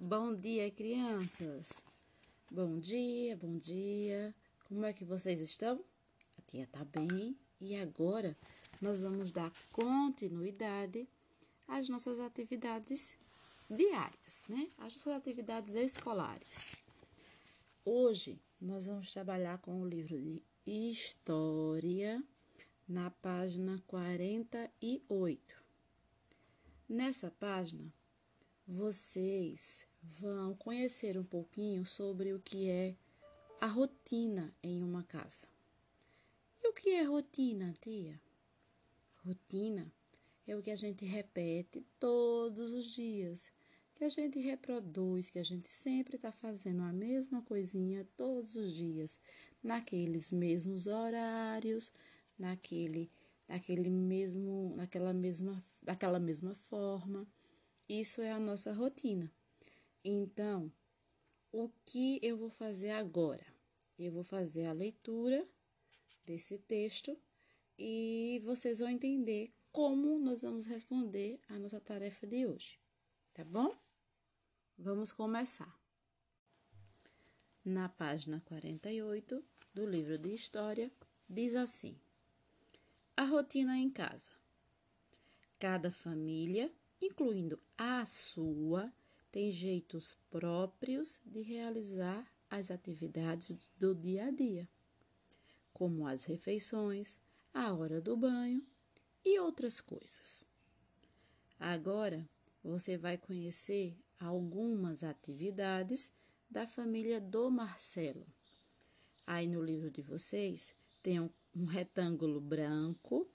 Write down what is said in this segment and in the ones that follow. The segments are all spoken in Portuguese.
Bom dia, crianças! Bom dia, bom dia! Como é que vocês estão? A tia tá bem e agora nós vamos dar continuidade às nossas atividades diárias, né? As nossas atividades escolares. Hoje nós vamos trabalhar com o livro de História na página 48. Nessa página, vocês vão conhecer um pouquinho sobre o que é a rotina em uma casa. E o que é rotina, tia? Rotina é o que a gente repete todos os dias, que a gente reproduz, que a gente sempre está fazendo a mesma coisinha todos os dias, naqueles mesmos horários, naquele, naquele mesmo, naquela mesma, daquela mesma forma. Isso é a nossa rotina. Então, o que eu vou fazer agora? Eu vou fazer a leitura desse texto e vocês vão entender como nós vamos responder a nossa tarefa de hoje, tá bom? Vamos começar. Na página 48 do livro de História, diz assim: A rotina em casa. Cada família, incluindo a sua, tem jeitos próprios de realizar as atividades do dia a dia, como as refeições, a hora do banho e outras coisas. Agora você vai conhecer algumas atividades da família do Marcelo. Aí no livro de vocês tem um, um retângulo branco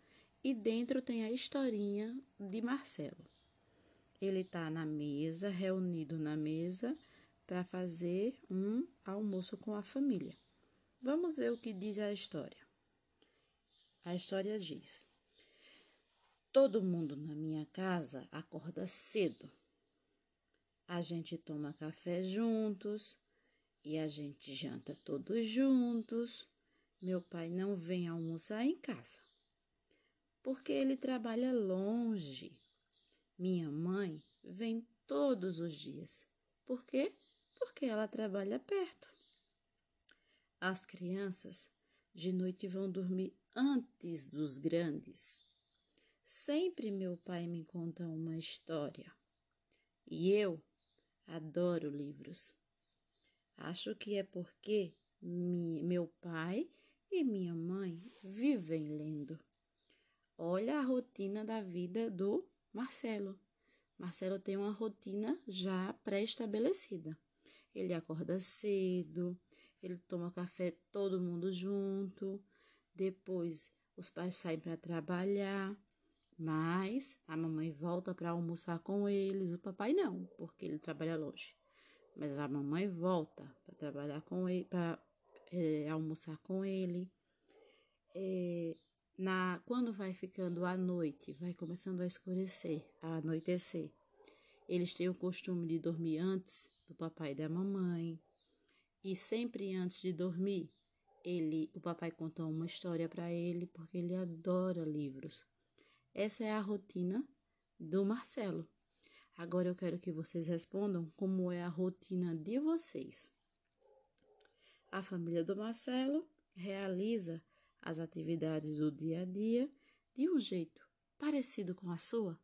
e dentro tem a historinha de Marcelo. Ele está na mesa, reunido na mesa, para fazer um almoço com a família. Vamos ver o que diz a história. A história diz: Todo mundo na minha casa acorda cedo. A gente toma café juntos e a gente janta todos juntos. Meu pai não vem almoçar em casa porque ele trabalha longe minha mãe vem todos os dias. Por quê? Porque ela trabalha perto. As crianças de noite vão dormir antes dos grandes. Sempre meu pai me conta uma história. E eu adoro livros. Acho que é porque meu pai e minha mãe vivem lendo. Olha a rotina da vida do Marcelo. Marcelo tem uma rotina já pré-estabelecida. Ele acorda cedo, ele toma café todo mundo junto, depois os pais saem para trabalhar, mas a mamãe volta para almoçar com eles, o papai não, porque ele trabalha longe. Mas a mamãe volta para trabalhar com ele, para é, almoçar com ele. É, na quando vai ficando a noite, vai começando a escurecer, a anoitecer. Eles têm o costume de dormir antes do papai e da mamãe. E sempre antes de dormir, ele, o papai conta uma história para ele porque ele adora livros. Essa é a rotina do Marcelo. Agora eu quero que vocês respondam como é a rotina de vocês. A família do Marcelo realiza as atividades do dia a dia de um jeito parecido com a sua?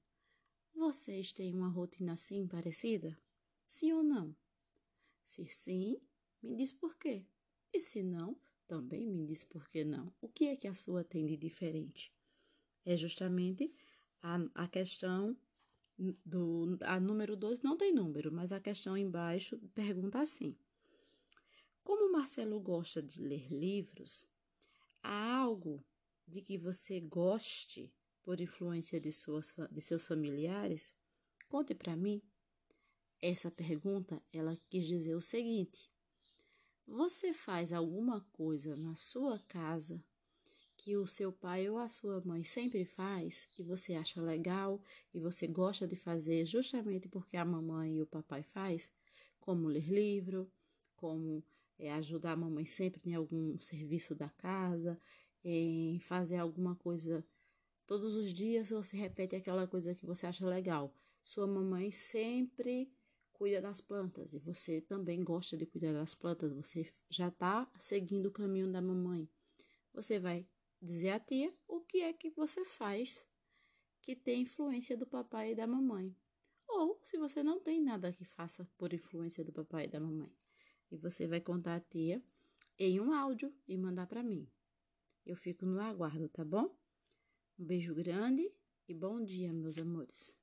Vocês têm uma rotina assim parecida? Sim ou não? Se sim, me diz por quê. E se não, também me diz por que não. O que é que a sua tem de diferente? É justamente a, a questão do a número 2 não tem número, mas a questão embaixo pergunta assim: Como Marcelo gosta de ler livros, Há algo de que você goste por influência de, suas, de seus familiares? Conte para mim. Essa pergunta, ela quis dizer o seguinte: Você faz alguma coisa na sua casa que o seu pai ou a sua mãe sempre faz e você acha legal e você gosta de fazer justamente porque a mamãe e o papai faz, como ler livro, como é, ajudar a mamãe sempre em algum serviço da casa, em fazer alguma coisa todos os dias você repete aquela coisa que você acha legal. Sua mamãe sempre cuida das plantas e você também gosta de cuidar das plantas, você já está seguindo o caminho da mamãe. Você vai dizer à tia o que é que você faz que tem influência do papai e da mamãe. Ou se você não tem nada que faça por influência do papai e da mamãe. E você vai contar à tia em um áudio e mandar para mim. Eu fico no aguardo, tá bom? Um beijo grande e bom dia, meus amores.